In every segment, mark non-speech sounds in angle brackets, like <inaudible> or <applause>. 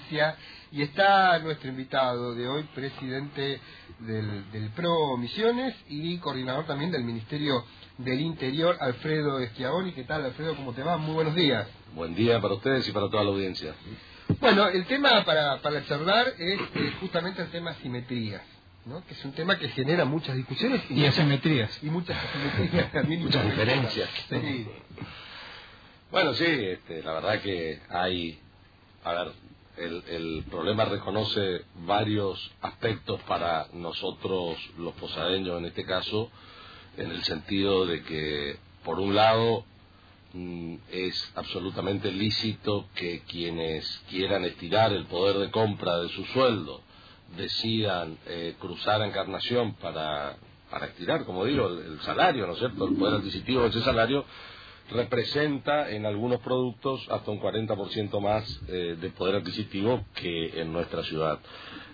provincia y está nuestro invitado de hoy, presidente del, del PRO Misiones y coordinador también del Ministerio del Interior, Alfredo Esquiaboni. ¿Qué tal, Alfredo? ¿Cómo te va? Muy buenos días. Buen día para ustedes y para toda la audiencia. Bueno, el tema para, para charlar es eh, justamente el tema simetrías. ¿no? que es un tema que genera muchas discusiones y, asimetrías y muchas asimetrías también muchas diferencias sí. bueno sí este, la verdad que hay a ver el, el, problema reconoce varios aspectos para nosotros los posadeños en este caso en el sentido de que por un lado mm, es absolutamente lícito que quienes quieran estirar el poder de compra de su sueldo decidan eh, cruzar a Encarnación para, para estirar, como digo, el, salario, ¿no es cierto? El poder adquisitivo de ese salario representa en algunos productos hasta un 40% más eh, de poder adquisitivo que en nuestra ciudad.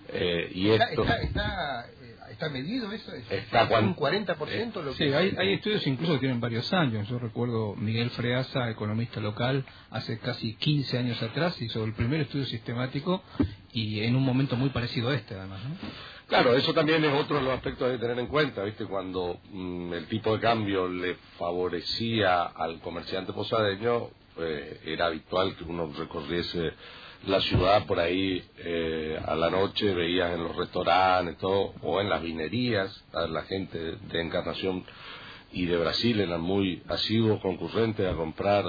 Eh, y esto... está, está, medido eso? está un 40% lo Sí, hay, hay estudios incluso que tienen varios años. Yo recuerdo Miguel Freasa, economista local, hace casi 15 años atrás hizo el primer estudio sistemático y en un momento muy parecido a este, además. ¿no? Claro, eso también es otro de los aspectos de tener en cuenta, ¿viste? Cuando mm, el tipo de cambio le favorecía al comerciante posadeño, eh, era habitual que uno recorriese la ciudad por ahí eh, a la noche, veías en los restaurantes, o en las vinerías, a la gente de Encarnación y de Brasil eran muy asiduos concurrentes a comprar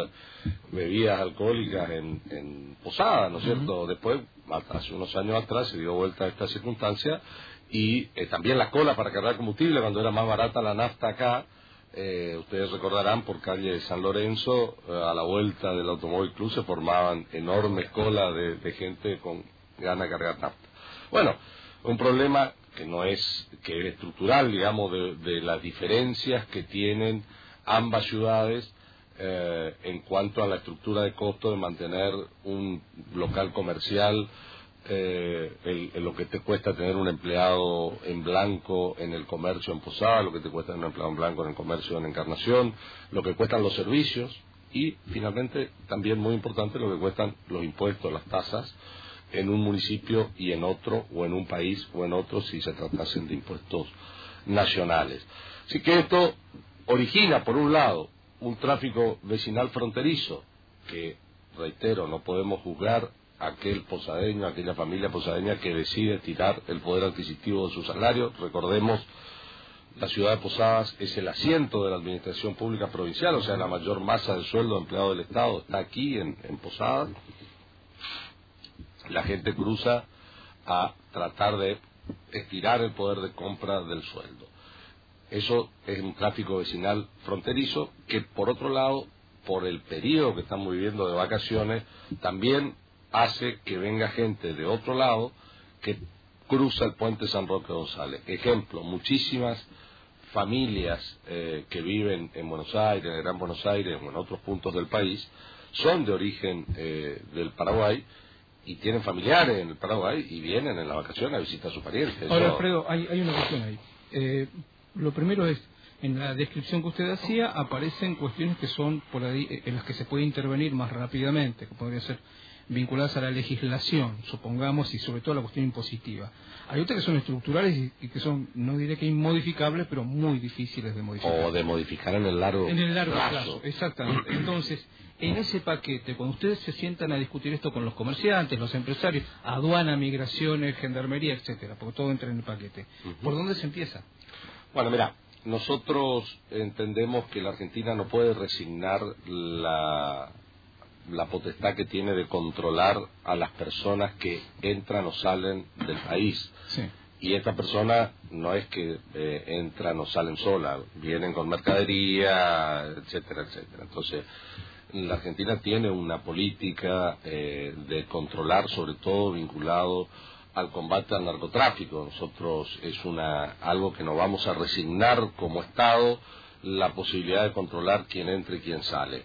bebidas alcohólicas en, en Posada, ¿no es cierto? Después, hace unos años atrás, se dio vuelta a esta circunstancia y eh, también la cola para cargar combustible cuando era más barata la nafta acá. Eh, ustedes recordarán por calle San Lorenzo, eh, a la vuelta del Automóvil Club se formaban enormes colas de, de gente con ganas de cargar nafta. Bueno, un problema que no es, que es estructural, digamos, de, las diferencias que tienen ambas ciudades eh, en cuanto a la estructura de costo de mantener un local comercial, eh, lo que te cuesta tener un empleado en blanco en el comercio en Posada, lo que te cuesta tener un empleado en blanco en el comercio en Encarnación, lo que cuestan los servicios y finalmente también muy importante lo que cuestan los impuestos, las tasas en un municipio y en otro, o en un país o en otro, si se tratasen de impuestos nacionales. Así que esto origina, por un lado, un tráfico vecinal fronterizo, que, reitero, no podemos juzgar aquel posadeño, aquella familia posadeña que decide tirar el poder adquisitivo de su salario. Recordemos, la ciudad de Posadas es el asiento de la administración pública provincial, o sea, la mayor masa de sueldo empleado del Estado está aquí en, en Posadas la gente cruza a tratar de estirar el poder de compra del sueldo. Eso es un tráfico vecinal fronterizo que, por otro lado, por el periodo que estamos viviendo de vacaciones, también hace que venga gente de otro lado que cruza el puente San Roque González. Ejemplo, muchísimas familias eh, que viven en Buenos Aires, en Gran Buenos Aires o en otros puntos del país, son de origen eh, del Paraguay y tienen familiares en el Paraguay y vienen en la vacación a visitar a sus parientes. Ahora, Alfredo, hay, hay, una cuestión ahí. Eh, lo primero es, en la descripción que usted hacía aparecen cuestiones que son por ahí, eh, en las que se puede intervenir más rápidamente, que podría ser vinculadas a la legislación, supongamos, y sobre todo a la cuestión impositiva. Hay otras que son estructurales y, que son, no diré que inmodificables, pero muy difíciles de modificar. O de modificar en el largo, en el largo plazo. Exactamente. Entonces, en ese paquete, cuando ustedes se sientan a discutir esto con los comerciantes, los empresarios, aduana, migraciones, gendarmería, etcétera, porque todo entra en el paquete, ¿por dónde se empieza? Bueno, mira, nosotros entendemos que la Argentina no puede resignar la la potestad que tiene de controlar a las personas que entran o salen del país. Y esta persona no es que eh, entran o salen sola, vienen con mercadería, etcétera, etcétera. Entonces, la Argentina tiene una política eh, de controlar, sobre todo vinculado al combate al narcotráfico. Nosotros es una algo que nos vamos a resignar como Estado la posibilidad de controlar quién entra y quién sale.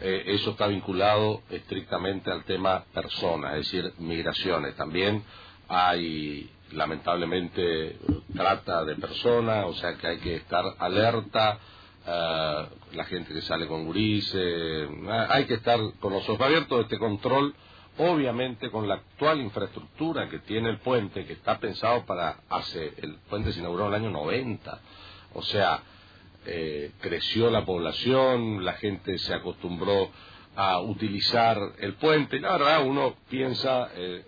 Eh, eso está vinculado estrictamente al tema persona, es decir, migraciones. También hay, lamentablemente, trata de personas, o sea que hay que estar alerta. Uh, la gente que sale con gurises, hay que estar con los ojos abiertos. Este control obviamente con la actual infraestructura que tiene el puente, que está pensado para hace, el puente se inauguró en el año 90, o sea, eh, creció la población, la gente se acostumbró a utilizar el puente, y la verdad uno piensa eh,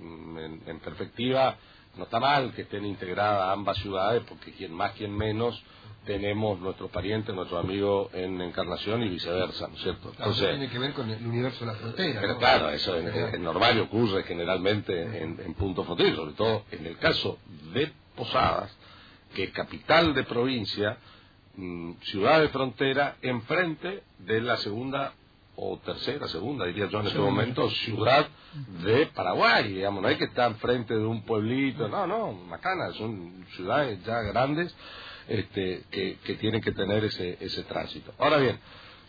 en, en perspectiva, no está mal que estén integradas ambas ciudades, porque quien más, quien menos, tenemos nuestros parientes, nuestros amigos en Encarnación y viceversa, ¿no es cierto? Entonces, tiene que ver con el universo de la frontera. Pero claro, eso es, normal y ocurre generalmente en, en puntos fronterizos, sobre todo en el caso de Posadas, que es capital de provincia, mm, ciudad de frontera, enfrente de la segunda o tercera, segunda, diría yo en este momento, ciudad de Paraguay, digamos, no hay que estar enfrente de un pueblito, no, no, Macana, son ciudades ya grandes este, que, que, tienen que tener ese, ese tránsito. Ahora bien,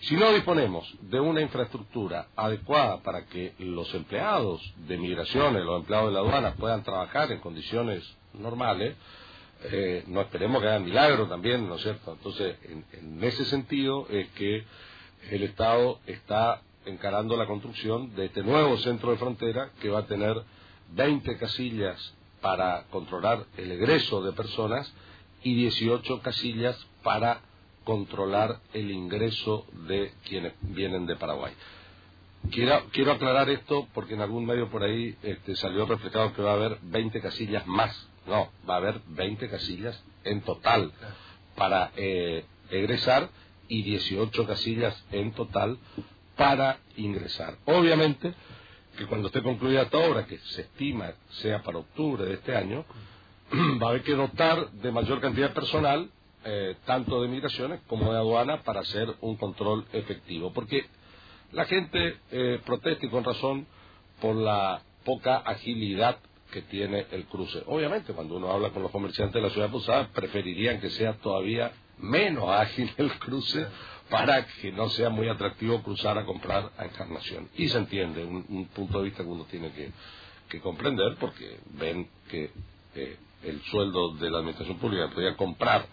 si no disponemos de una infraestructura adecuada para que los empleados de migraciones, los empleados de la aduana puedan trabajar en condiciones normales, eh, no esperemos que hagan milagros también, ¿no es cierto? Entonces, en, en ese sentido es que el Estado está encarando la construcción de este nuevo centro de frontera que va a tener 20 casillas para controlar el egreso de personas y 18 casillas para controlar el ingreso de quienes vienen de Paraguay. Quiero, quiero aclarar esto porque en algún medio por ahí este, salió reflejado que va a haber 20 casillas más. No, va a haber 20 casillas en total para eh, egresar y 18 casillas en total para ingresar. Obviamente que cuando esté concluida esta obra, que se estima sea para octubre de este año, <clears throat> va a haber que dotar de mayor cantidad de personal, eh, tanto de migraciones como de aduana, para hacer un control efectivo. Porque la gente eh, protesta y con razón por la poca agilidad que tiene el cruce. Obviamente, cuando uno habla con los comerciantes de la ciudad de Posada, preferirían que sea todavía menos ágil el cruce para que no sea muy atractivo cruzar a comprar a Encarnación. Y se entiende, un, punto de vista que uno tiene que, comprender porque ven que eh, el sueldo de la administración pública que podía comprar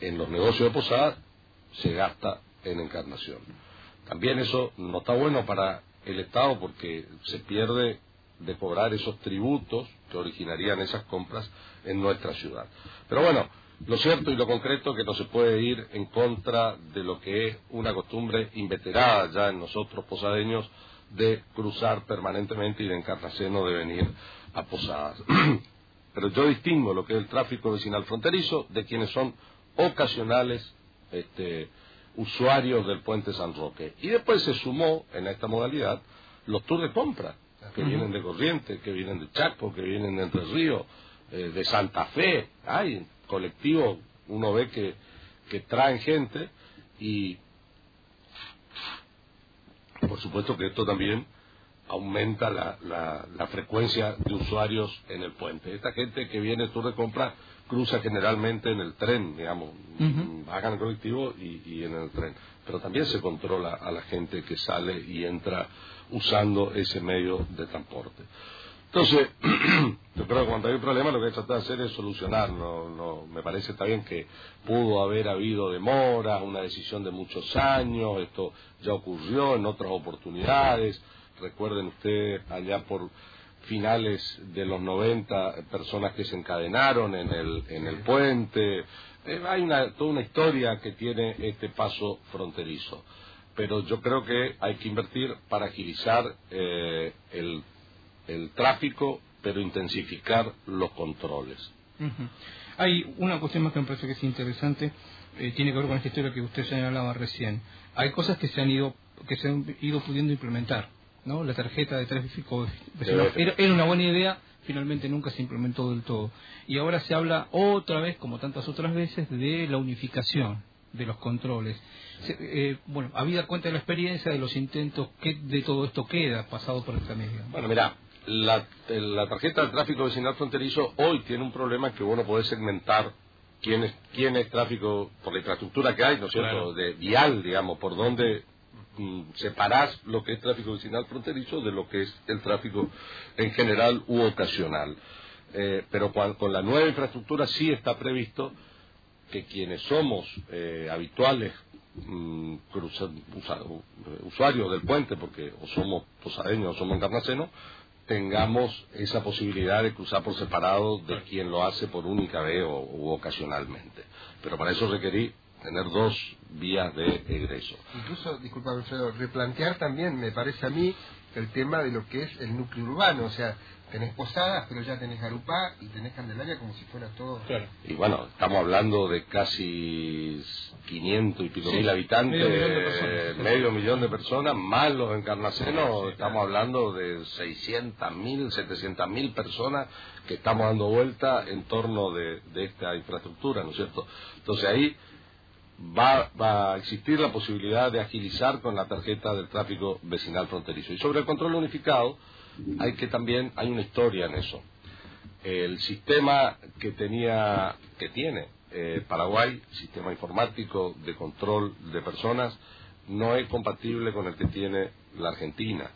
en los negocios de Posada se gasta en encarnación. También eso no está bueno para el Estado porque se pierde de cobrar esos tributos que originarían esas compras en nuestra ciudad. Pero bueno, lo cierto y lo concreto que no se puede ir en contra de lo que es una costumbre inveterada ya en nosotros posadeños de cruzar permanentemente y de encarnaceno de venir a Posadas. <clears throat> Pero yo distingo lo que es el tráfico vecinal fronterizo de quienes son ocasionales este, usuarios del puente San Roque. Y después se sumó en esta modalidad los tours de compra, que vienen de Corrientes, que vienen de Chaco, que vienen de Entre Ríos, eh, de Santa Fe. Hay colectivos, uno ve que, que traen gente y por supuesto que esto también aumenta la, la, frecuencia de usuarios en el puente. Esta gente que viene tour de compra cruza generalmente en el tren, digamos, hagan el colectivo y, y, en el tren. Pero también se controla a la gente que sale y entra usando ese medio de transporte. Entonces, <clears throat> yo creo que cuando hay un problema lo que hay que tratar de hacer es solucionarlo. No, me parece también que pudo haber habido demoras, una decisión de muchos años, esto ya ocurrió en otras oportunidades recuerden ustedes allá por finales de los 90 personas que se encadenaron en el, en el puente. Eh, hay una, toda una historia que tiene este paso fronterizo. Pero yo creo que hay que invertir para agilizar eh, el, el, tráfico, pero intensificar los controles. Hay una cuestión más que me parece que es interesante, eh, tiene que ver con esta historia que usted señalaba recién. Hay cosas que se han ido que se han ido pudiendo implementar ¿no? La tarjeta de tráfico era, era una buena idea, finalmente nunca se implementó del todo. Y ahora se habla otra vez, como tantas otras veces, de la unificación de los controles. Eh, bueno, habida cuenta de la experiencia, de los intentos, ¿qué de todo esto queda pasado por esta media? Bueno, mira, la, la, tarjeta de tráfico vecinal fronterizo hoy tiene un problema que uno puede segmentar quién es, quién es tráfico por la infraestructura que hay, ¿no es cierto?, de vial, digamos, por dónde separás lo que es tráfico vecinal fronterizo de lo que es el tráfico en general u ocasional. Eh, pero con, la nueva infraestructura sí está previsto que quienes somos eh, habituales mm, usuarios del puente, porque o somos posadeños o somos encarnacenos, tengamos esa posibilidad de cruzar por separado de quien lo hace por única vez o u ocasionalmente. Pero para eso requerí tener dos vías de egreso. Incluso, disculpa Alfredo, replantear también, me parece a mí, el tema de lo que es el núcleo urbano, o sea, tenés Posadas, pero ya tenés Garupá y tenés Candelaria como si fuera todo. Y bueno, estamos hablando de casi 500 y pico mil habitantes, medio millón, de personas, más los encarnacenos, estamos hablando de 600 mil, 700 mil personas que estamos dando vuelta en torno de, de esta infraestructura, ¿no es cierto? Entonces ahí va, va, a existir la posibilidad de agilizar con la tarjeta del tráfico vecinal fronterizo. Y sobre el control unificado, hay que también, hay una historia en eso. El sistema que tenía, que tiene eh, Paraguay, sistema informático de control de personas, no es compatible con el que tiene la Argentina.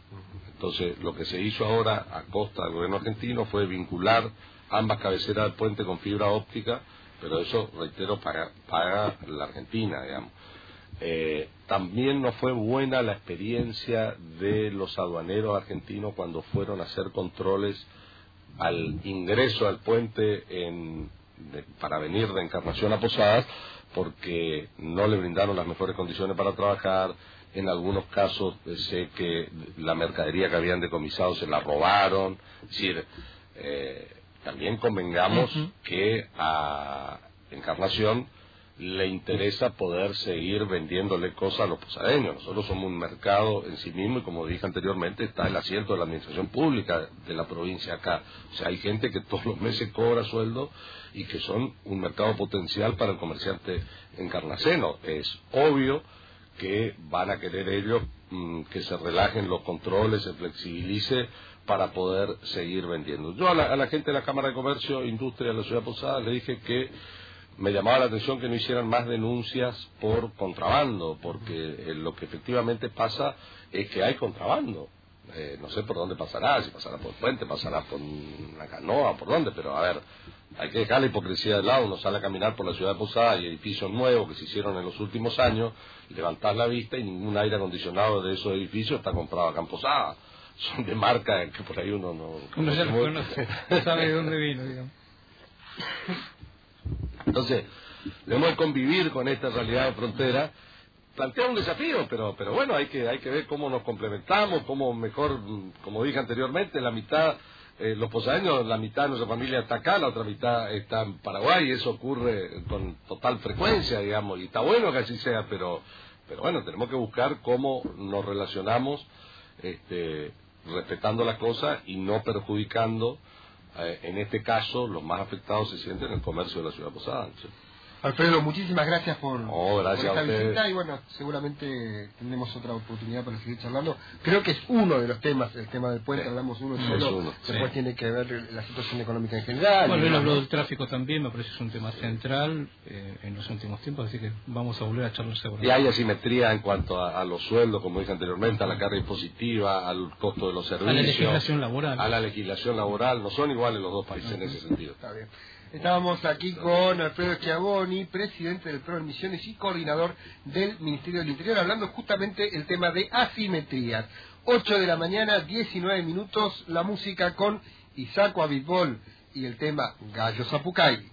Entonces, lo que se hizo ahora a costa del gobierno argentino fue vincular ambas cabeceras del puente con fibra óptica pero eso, reitero, paga, paga la Argentina, digamos. Eh, también no fue buena la experiencia de los aduaneros argentinos cuando fueron a hacer controles al ingreso al puente en, para venir de Encarnación a Posadas, porque no le brindaron las mejores condiciones para trabajar. En algunos casos eh, sé que la mercadería que habían decomisado se la robaron. Es eh, también convengamos que a Encarnación le interesa poder seguir vendiéndole cosas a los posadeños. Nosotros somos un mercado en sí mismo y como dije anteriormente está el asiento de la administración pública de la provincia acá. O sea, hay gente que todos los meses cobra sueldo y que son un mercado potencial para el comerciante encarnaceno. Es obvio que van a querer ellos mm, que se relajen los controles, se flexibilice para poder seguir vendiendo. Yo a la, gente de la Cámara de Comercio Industria de la Ciudad Posada le dije que me llamaba la atención que no hicieran más denuncias por contrabando, porque eh, lo que efectivamente pasa es que hay contrabando. Eh, no sé por dónde pasará, si pasará por el puente, pasará por una canoa, por dónde, pero a ver, hay que dejar la hipocresía de lado, uno sale a caminar por la ciudad de Posada y edificios nuevos que se hicieron en los últimos años, levantar la vista y ningún aire acondicionado de esos edificios está comprado acá en Posada son de marca que por ahí uno no... Uno ya conoce, no sabe de dónde vino, digamos. Entonces, debemos de convivir con esta realidad de frontera. Plantea un desafío, pero, pero bueno, hay que, hay que ver cómo nos complementamos, cómo mejor, como dije anteriormente, la mitad, eh, los posadeños, la mitad de nuestra familia está acá, la otra mitad está en Paraguay, y eso ocurre con total frecuencia, digamos, y está bueno que así sea, pero, pero bueno, tenemos que buscar cómo nos relacionamos este, respetando la cosa y no perjudicando, eh, en este caso, los más afectados se sienten en el comercio de la ciudad posada. Alfredo, muchísimas gracias por, esta visita y bueno, seguramente tendremos otra oportunidad para seguir charlando. Creo que es uno de los temas, el tema del puente, hablamos uno solo, después tiene que ver la situación económica en general. Bueno, él habló del tráfico también, me parece que es un tema central eh, en los últimos tiempos, así que vamos a volver a charlar seguro. Y hay asimetría en cuanto a, los sueldos, como dije anteriormente, a la carga impositiva, al costo de los servicios. A la legislación laboral. A la legislación laboral, no son iguales los dos países en ese sentido. Está bien. Estábamos aquí con Alfredo Schiavoni, presidente del PRO Misiones y coordinador del Ministerio del Interior, hablando justamente el tema de asimetrías. 8 de la mañana, 19 minutos, la música con Isaco Abitbol y el tema Gallo Zapucay.